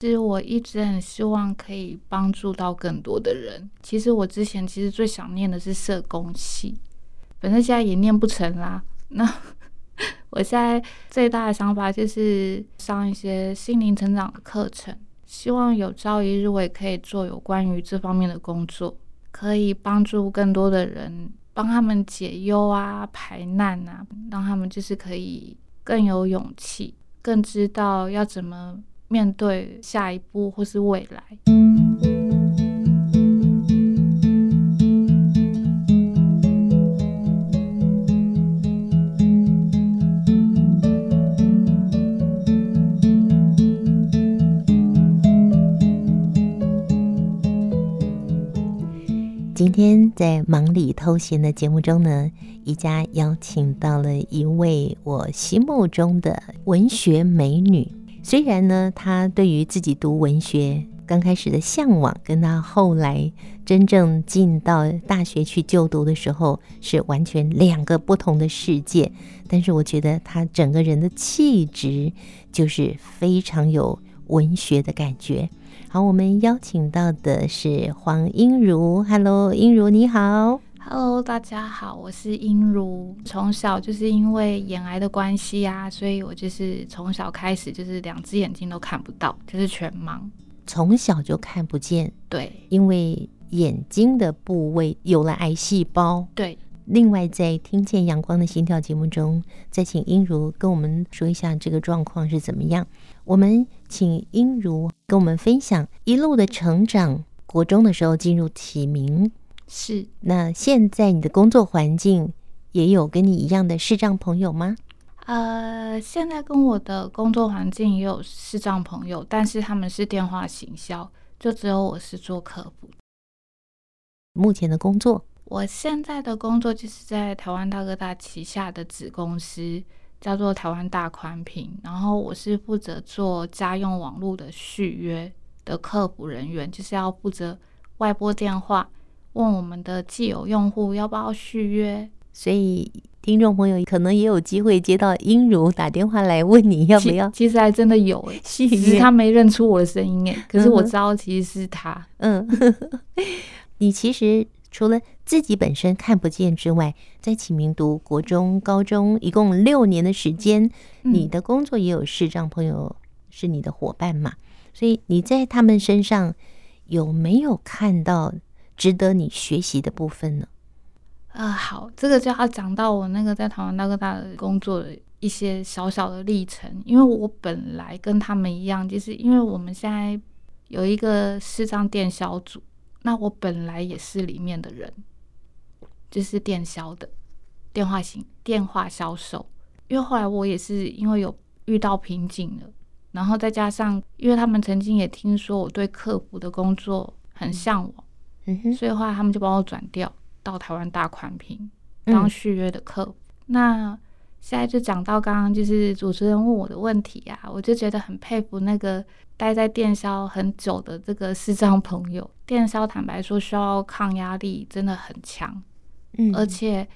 其实我一直很希望可以帮助到更多的人。其实我之前其实最想念的是社工系，反正现在也念不成啦。那 我现在最大的想法就是上一些心灵成长的课程，希望有朝一日我也可以做有关于这方面的工作，可以帮助更多的人，帮他们解忧啊、排难啊，让他们就是可以更有勇气，更知道要怎么面对下一步或是未来。今天在忙里偷闲的节目中呢，宜家邀请到了一位我心目中的文学美女。虽然呢，他对于自己读文学刚开始的向往，跟他后来真正进到大学去就读的时候是完全两个不同的世界。但是我觉得他整个人的气质就是非常有文学的感觉。好，我们邀请到的是黄英如。Hello，英如你好。Hello，大家好，我是英如。从小就是因为眼癌的关系啊，所以我就是从小开始就是两只眼睛都看不到，就是全盲。从小就看不见，对，因为眼睛的部位有了癌细胞。对。另外，在《听见阳光的心跳》节目中，再请英如跟我们说一下这个状况是怎么样。我们请英如跟我们分享一路的成长。国中的时候进入启明，是。那现在你的工作环境也有跟你一样的视障朋友吗？呃，现在跟我的工作环境也有视障朋友，但是他们是电话行销，就只有我是做客服。目前的工作。我现在的工作就是在台湾大哥大旗下的子公司，叫做台湾大宽屏，然后我是负责做家用网络的续约的客服人员，就是要负责外拨电话问我们的既有用户要不要续约。所以听众朋友可能也有机会接到英如打电话来问你要不要，其实还真的有诶，其实他没认出我的声音诶，可是我知道其实是他。嗯，你其实。除了自己本身看不见之外，在启明读国中、高中，一共六年的时间，你的工作也有视障朋友是你的伙伴嘛？所以你在他们身上有没有看到值得你学习的部分呢？啊、好，这个就要讲到我那个在台湾大哥大的工作的一些小小的历程，因为我本来跟他们一样，就是因为我们现在有一个视障电销组。那我本来也是里面的人，就是电销的电话型电话销售。因为后来我也是因为有遇到瓶颈了，然后再加上因为他们曾经也听说我对客服的工作很向往，哼，所以后来他们就帮我转调到台湾大宽频当续约的客服。嗯、那现在就讲到刚刚就是主持人问我的问题啊，我就觉得很佩服那个待在电销很久的这个视障朋友。电销坦白说需要抗压力真的很强，嗯，而且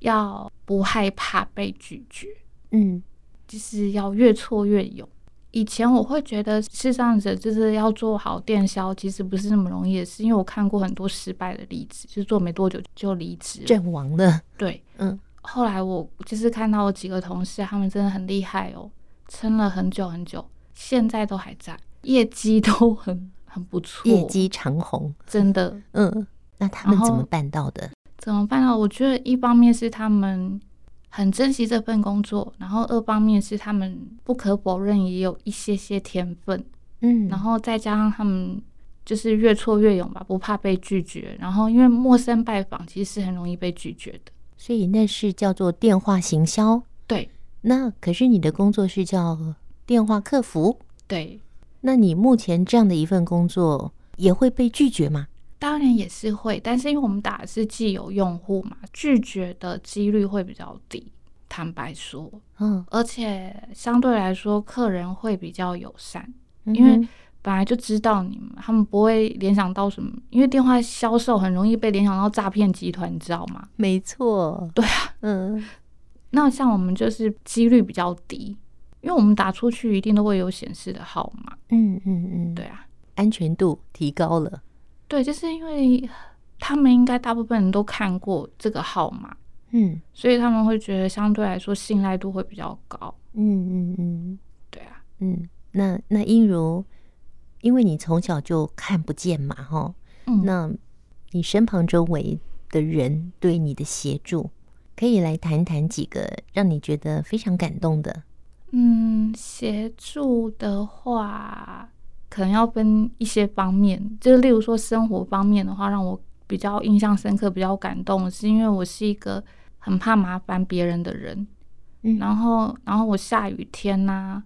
要不害怕被拒绝，嗯，就是要越挫越勇。以前我会觉得视障者就是要做好电销，其实不是那么容易的事，因为我看过很多失败的例子，就是做没多久就离职阵亡了。对，嗯。后来我就是看到我几个同事，他们真的很厉害哦，撑了很久很久，现在都还在，业绩都很很不错，业绩长虹，真的，嗯。那他们怎么办到的？怎么办到？我觉得一方面是他们很珍惜这份工作，然后二方面是他们不可否认也有一些些天分，嗯，然后再加上他们就是越挫越勇吧，不怕被拒绝。然后因为陌生拜访其实是很容易被拒绝的。所以那是叫做电话行销，对。那可是你的工作是叫电话客服，对。那你目前这样的一份工作也会被拒绝吗？当然也是会，但是因为我们打的是既有用户嘛，拒绝的几率会比较低。坦白说，嗯，而且相对来说，客人会比较友善，嗯、因为。本来就知道你们，他们不会联想到什么，因为电话销售很容易被联想到诈骗集团，你知道吗？没错，对啊，嗯，那像我们就是几率比较低，因为我们打出去一定都会有显示的号码。嗯嗯嗯，对啊，安全度提高了。对，就是因为他们应该大部分人都看过这个号码，嗯，所以他们会觉得相对来说信赖度会比较高。嗯嗯嗯，对啊，嗯，那那英如，因为你从小就看不见嘛，哈，嗯，那你身旁周围的人对你的协助，可以来谈谈几个让你觉得非常感动的。嗯，协助的话，可能要分一些方面，就是例如说生活方面的话，让我比较印象深刻、比较感动，是因为我是一个很怕麻烦别人的人。嗯，然后，然后我下雨天呐、啊，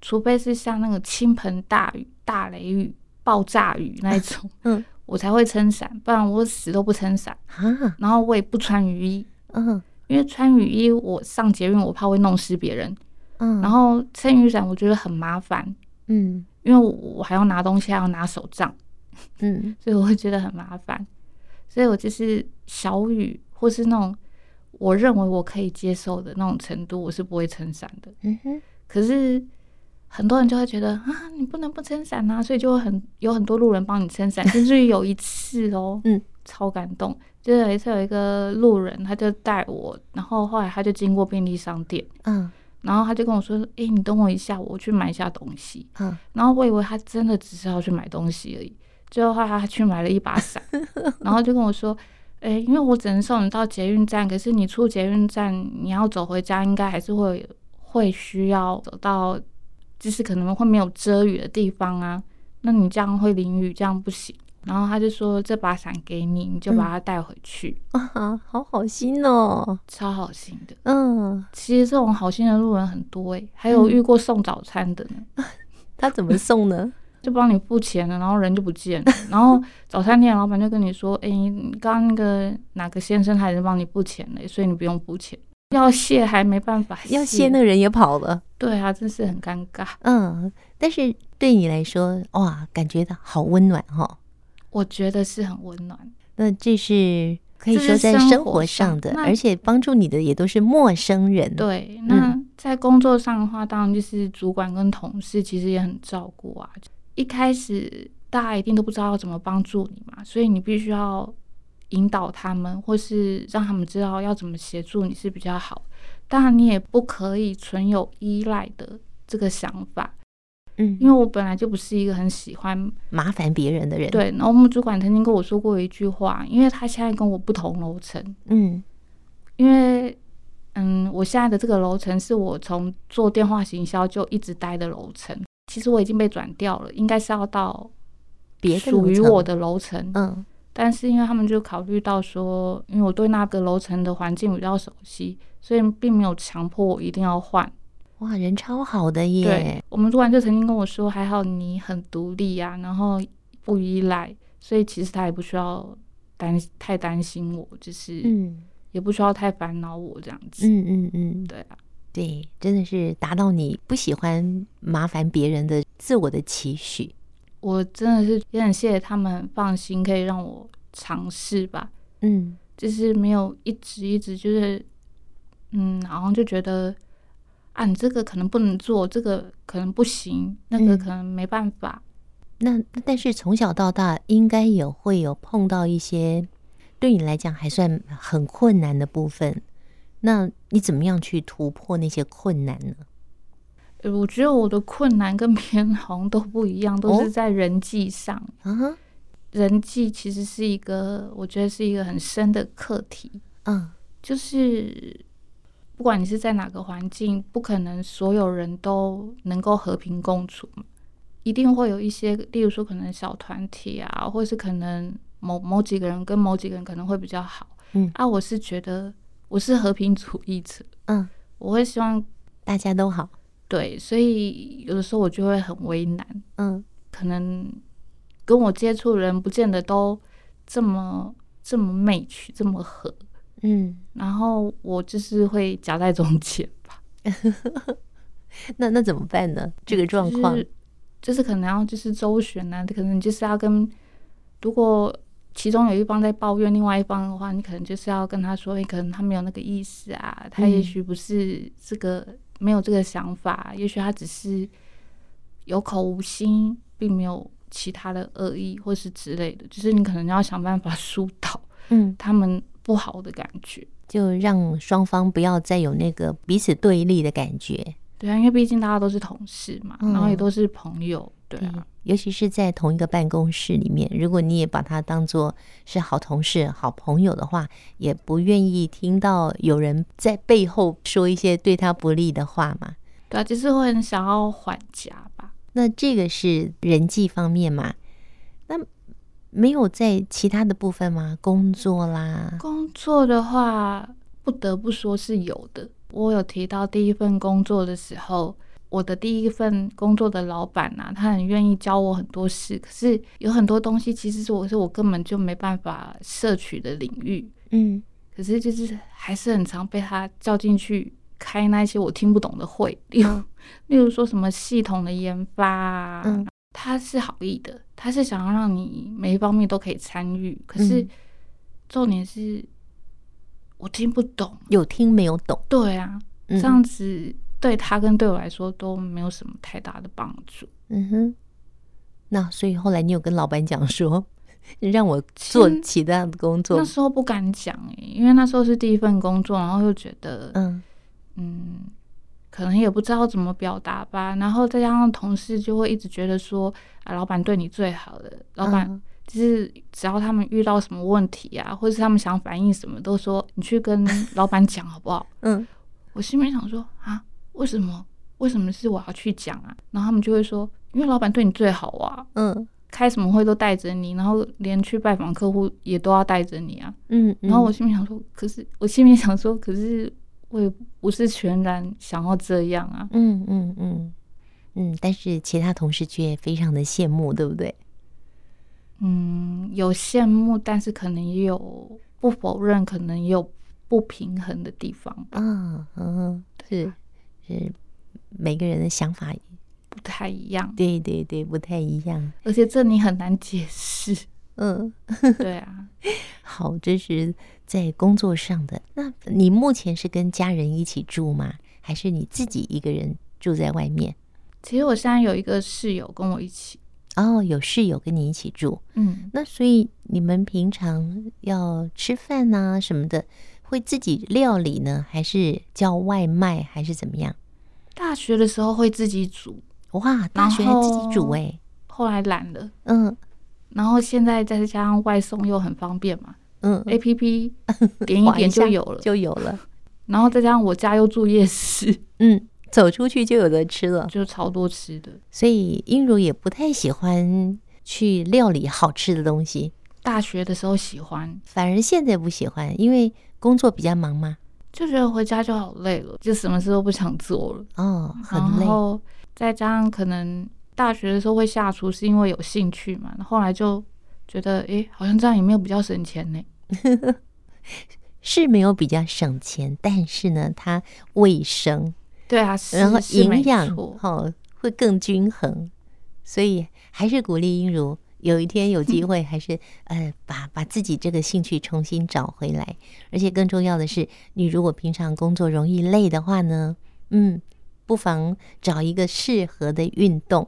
除非是下那个倾盆大雨、大雷雨、爆炸雨那一种，嗯，我才会撑伞，不然我死都不撑伞。啊，然后我也不穿雨衣，嗯，因为穿雨衣我上捷运我怕会弄湿别人。嗯，然后撑雨伞我觉得很麻烦，嗯，因为我还要拿东西，还要拿手杖，嗯，所以我会觉得很麻烦，所以我就是小雨或是那种我认为我可以接受的那种程度，我是不会撑伞的。嗯哼，可是很多人就会觉得啊，你不能不撑伞啊，所以就会很有很多路人帮你撑伞，甚至于有一次哦，嗯，超感动，就是有一次有一个路人他就带我，然后后来他就经过便利商店，嗯。然后他就跟我说：“哎、欸，你等我一下，我去买一下东西。”嗯，然后我以为他真的只是要去买东西而已。最后他去买了一把伞，然后就跟我说：“哎、欸，因为我只能送你到捷运站，可是你出捷运站，你要走回家，应该还是会会需要走到，就是可能会没有遮雨的地方啊。那你这样会淋雨，这样不行。”然后他就说：“这把伞给你，你就把它带回去。嗯”啊，好好心哦，超好心的。嗯，其实这种好心的路人很多诶，还有遇过送早餐的呢。嗯、他怎么送呢？就帮你付钱了，然后人就不见了。然后早餐店老板就跟你说：“哎，你刚刚那个哪个先生他已经帮你付钱了，所以你不用付钱。要谢还没办法，要谢那个人也跑了。对啊，真是很尴尬。嗯，但是对你来说，哇，感觉到好温暖哈、哦。”我觉得是很温暖。那这是可以说在生活上的，而且帮助你的也都是陌生人。对，那在工作上的话，当然就是主管跟同事其实也很照顾啊。一开始大家一定都不知道要怎么帮助你嘛，所以你必须要引导他们，或是让他们知道要怎么协助你是比较好。当然，你也不可以存有依赖的这个想法。嗯，因为我本来就不是一个很喜欢麻烦别人的人。对，然后我们主管曾经跟我说过一句话，因为他现在跟我不同楼层。嗯，因为嗯，我现在的这个楼层是我从做电话行销就一直待的楼层。其实我已经被转掉了，应该是要到别属于我的楼层。嗯，但是因为他们就考虑到说，因为我对那个楼层的环境比较熟悉，所以并没有强迫我一定要换。哇，人超好的耶！对，我们主管就曾经跟我说，还好你很独立啊，然后不依赖，所以其实他也不需要担太担心我，就是嗯，也不需要太烦恼我这样子。嗯嗯嗯，对啊，对，真的是达到你不喜欢麻烦别人的自我的期许。我真的是也很谢谢他们，放心可以让我尝试吧。嗯，就是没有一直一直就是嗯，好像就觉得。啊，你这个可能不能做，这个可能不行，那个可能没办法。嗯、那但是从小到大，应该也会有碰到一些对你来讲还算很困难的部分。那你怎么样去突破那些困难呢？我觉得我的困难跟别人好像都不一样，都是在人际上。啊、哦，人际其实是一个，我觉得是一个很深的课题。嗯，就是。不管你是在哪个环境，不可能所有人都能够和平共处，一定会有一些，例如说可能小团体啊，或是可能某某几个人跟某几个人可能会比较好。嗯，啊，我是觉得我是和平主义者，嗯，我会希望大家都好。对，所以有的时候我就会很为难，嗯，可能跟我接触的人不见得都这么这么 match，这么合。嗯，然后我就是会夹在中间吧。那那怎么办呢？这个状况、就是、就是可能要就是周旋啊，可能就是要跟，如果其中有一方在抱怨另外一方的话，你可能就是要跟他说，可能他没有那个意思啊，他也许不是这个没有这个想法，也许他只是有口无心，并没有其他的恶意或是之类的，就是你可能要想办法疏导，嗯，他们不好的感觉，就让双方不要再有那个彼此对立的感觉。对啊，因为毕竟大家都是同事嘛，嗯、然后也都是朋友，对啊对，尤其是在同一个办公室里面，如果你也把他当做是好同事、好朋友的话，也不愿意听到有人在背后说一些对他不利的话嘛。对啊，就是会很想要缓颊吧。那这个是人际方面嘛？那没有在其他的部分吗？工作啦，工作的话，不得不说是有的。我有提到第一份工作的时候，我的第一份工作的老板呐、啊，他很愿意教我很多事，可是有很多东西其实是我是我根本就没办法摄取的领域，嗯，可是就是还是很常被他叫进去开那些我听不懂的会，例如例如说什么系统的研发啊，嗯，他是好意的，他是想要让你每一方面都可以参与，可是重点是。我听不懂，有听没有懂？对啊，这样子对他跟对我来说都没有什么太大的帮助。嗯哼，那所以后来你有跟老板讲说，让我做其他的工作？那时候不敢讲哎，因为那时候是第一份工作，然后又觉得，嗯嗯，可能也不知道怎么表达吧。然后再加上同事就会一直觉得说，啊，老板对你最好的，老板。嗯就是只要他们遇到什么问题啊，或者是他们想反映什么，都说你去跟 老板讲好不好？嗯，我心里想说啊，为什么？为什么是我要去讲啊？然后他们就会说，因为老板对你最好啊。嗯，开什么会都带着你，然后连去拜访客户也都要带着你啊。嗯，然后我心里想说，可是我心里想说，可是我也不是全然想要这样啊。嗯嗯嗯嗯，但是其他同事却非常的羡慕，对不对？嗯，有羡慕，但是可能也有不否认，可能也有不平衡的地方吧。嗯嗯，是是，每个人的想法不太一样。对对对，不太一样。而且这你很难解释。嗯，对啊。好，这是在工作上的。那你目前是跟家人一起住吗？还是你自己一个人住在外面？其实我现在有一个室友跟我一起。哦，有室友跟你一起住，嗯，那所以你们平常要吃饭呐、啊、什么的，会自己料理呢，还是叫外卖，还是怎么样？大学的时候会自己煮，哇，大学还自己煮哎，后来懒了，嗯，然后现在再加上外送又很方便嘛，嗯，APP 点一点就有了，就有了，然后再加上我家又住夜市，嗯。走出去就有的吃了，就超多吃的。所以英如也不太喜欢去料理好吃的东西。大学的时候喜欢，反而现在不喜欢，因为工作比较忙嘛，就觉得回家就好累了，就什么事都不想做了。哦，很累。然后再加上可能大学的时候会下厨，是因为有兴趣嘛。后来就觉得，哎，好像这样也没有比较省钱呢。是没有比较省钱，但是呢，它卫生。对啊，然后营养哈会更均衡，所以还是鼓励英如有一天有机会，还是呃把把自己这个兴趣重新找回来。而且更重要的是，你如果平常工作容易累的话呢，嗯，不妨找一个适合的运动，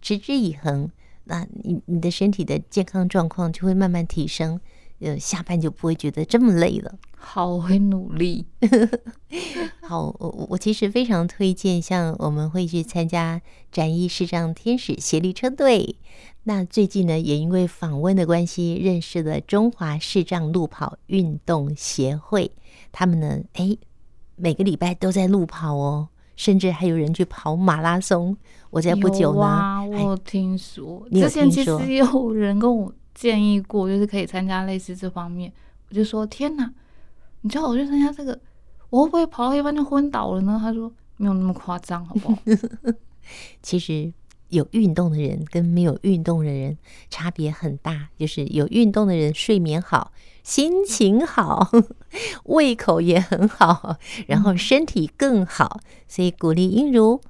持之以恒，那你你的身体的健康状况就会慢慢提升。呃，下班就不会觉得这么累了。好，我会努力。好，我我其实非常推荐，像我们会去参加展翼视障天使协力车队。那最近呢，也因为访问的关系，认识了中华视障路跑运动协会。他们呢，哎，每个礼拜都在路跑哦，甚至还有人去跑马拉松。我在不久呢，啊、我听说，之前其实有人跟我。建议过，就是可以参加类似这方面，我就说天哪，你叫我去参加这个，我会不会跑到一半就昏倒了呢？他说没有那么夸张，好不好？其实有运动的人跟没有运动的人差别很大，就是有运动的人睡眠好，心情好，胃口也很好，然后身体更好，所以鼓励英如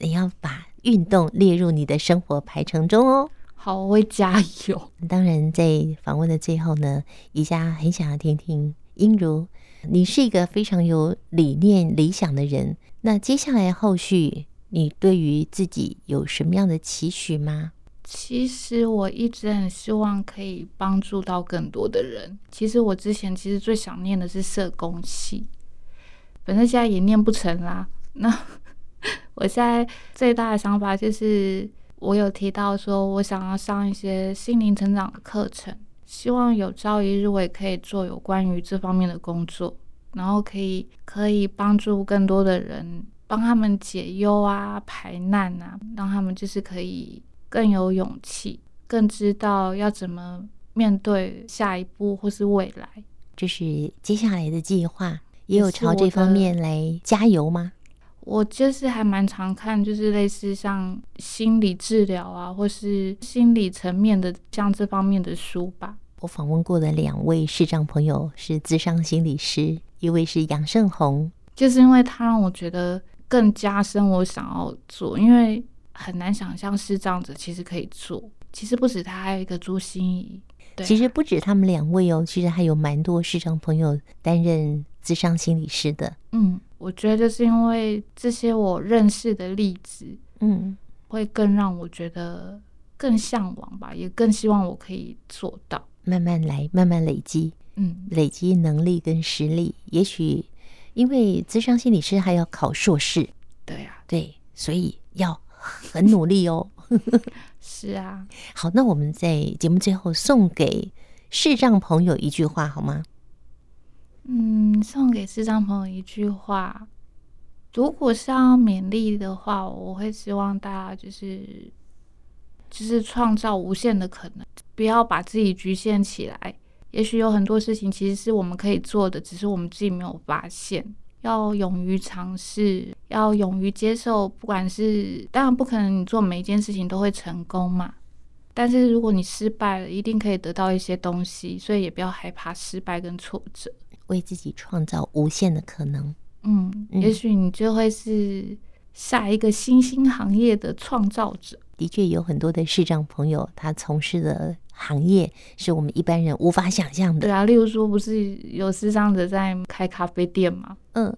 你要把运动列入你的生活排程中哦。好，我会加油。当然，在访问的最后呢，宜家很想要听听英如，你是一个非常有理念、理想的人。那接下来后续，你对于自己有什么样的期许吗？其实我一直很希望可以帮助到更多的人。其实我之前其实最想念的是社工系，反正现在也念不成啦。那 我现在最大的想法就是，我有提到说我想要上一些心灵成长的课程，希望有朝一日我也可以做有关于这方面的工作，然后可以可以帮助更多的人，帮他们解忧啊、排难啊，让他们就是可以。更有勇气，更知道要怎么面对下一步或是未来，这是接下来的计划，也有朝这方面来加油吗？我就是还蛮常看，就是类似像心理治疗啊，或是心理层面的像这方面的书吧。我访问过的两位视障朋友是智商心理师，一位是杨胜宏，就是因为他让我觉得更加深我想要做，因为。很难想象是这样子，其实可以做。其实不止他，还有一个朱心怡。对，其实不止他们两位哦，其实还有蛮多视障朋友担任智商心理师的。嗯，我觉得就是因为这些我认识的例子，嗯，会更让我觉得更向往吧，也更希望我可以做到。慢慢来，慢慢累积，嗯，累积能力跟实力。也许因为智商心理师还要考硕士，对呀、啊，对，所以要。很努力哦，是啊。好，那我们在节目最后送给视障朋友一句话好吗？嗯，送给视障朋友一句话，如果是要勉励的话，我会希望大家就是就是创造无限的可能，不要把自己局限起来。也许有很多事情其实是我们可以做的，只是我们自己没有发现。要勇于尝试，要勇于接受，不管是当然不可能，你做每一件事情都会成功嘛。但是如果你失败了，一定可以得到一些东西，所以也不要害怕失败跟挫折，为自己创造无限的可能。嗯，嗯，也许你就会是下一个新兴行业的创造者。的确有很多的视障朋友，他从事的行业是我们一般人无法想象的。对啊，例如说，不是有视障者在开咖啡店吗？嗯，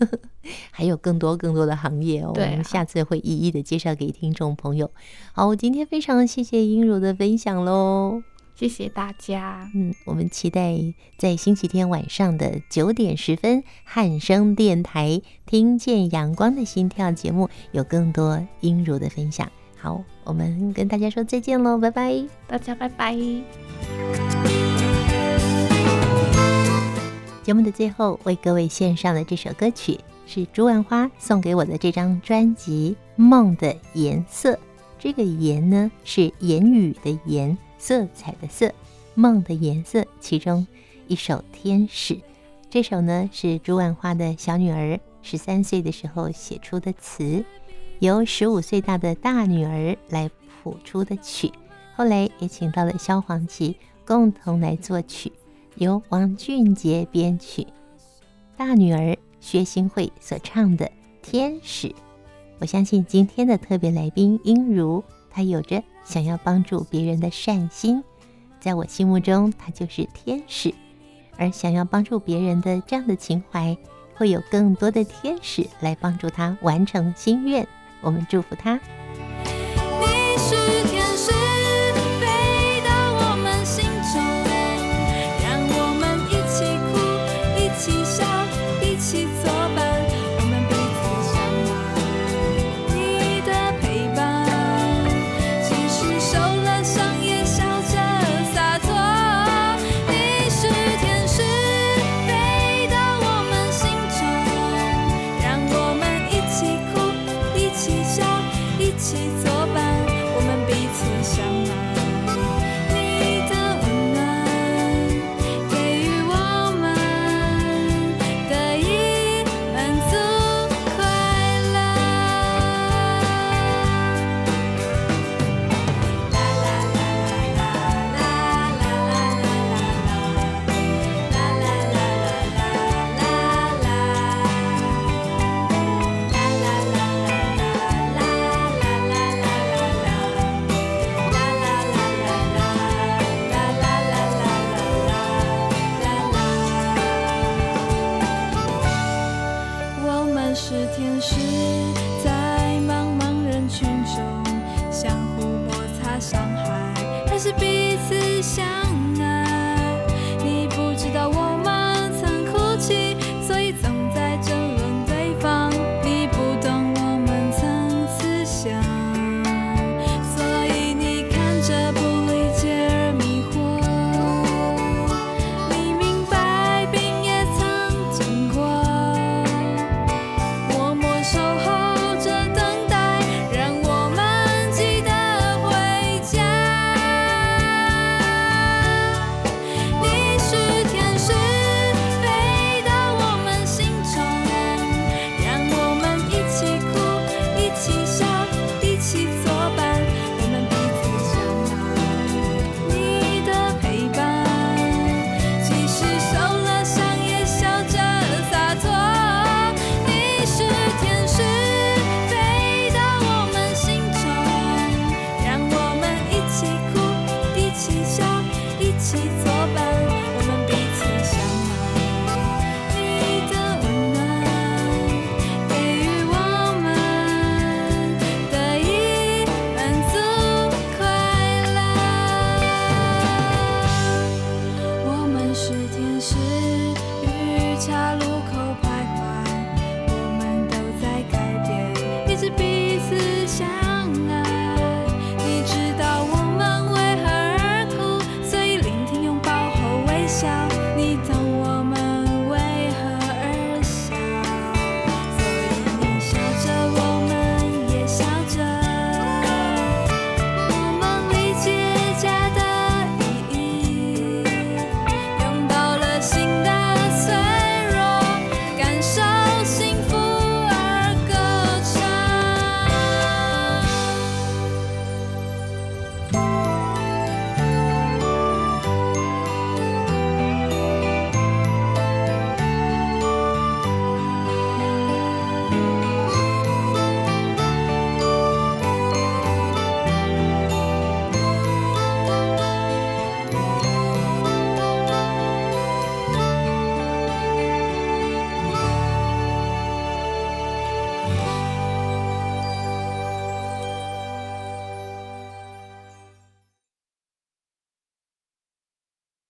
还有更多更多的行业哦。对啊，我们下次会一一的介绍给听众朋友。好，我今天非常谢谢英茹的分享喽，谢谢大家。嗯，我们期待在星期天晚上的九点十分，汉声电台听见阳光的心跳节目有更多英如的分享。好，我们跟大家说再见喽，拜拜，大家拜拜。节目的最后，为各位献上的这首歌曲是朱万花送给我的这张专辑《梦的颜色》。这个“颜”呢，是言语的“言”，色彩的“色”。梦的颜色，其中一首《天使》。这首呢，是朱万花的小女儿十三岁的时候写出的词。由十五岁大的大女儿来谱出的曲，后来也请到了萧煌奇共同来作曲，由王俊杰编曲。大女儿薛欣慧所唱的《天使》，我相信今天的特别来宾英如，她有着想要帮助别人的善心，在我心目中她就是天使，而想要帮助别人的这样的情怀，会有更多的天使来帮助她完成心愿。我们祝福他。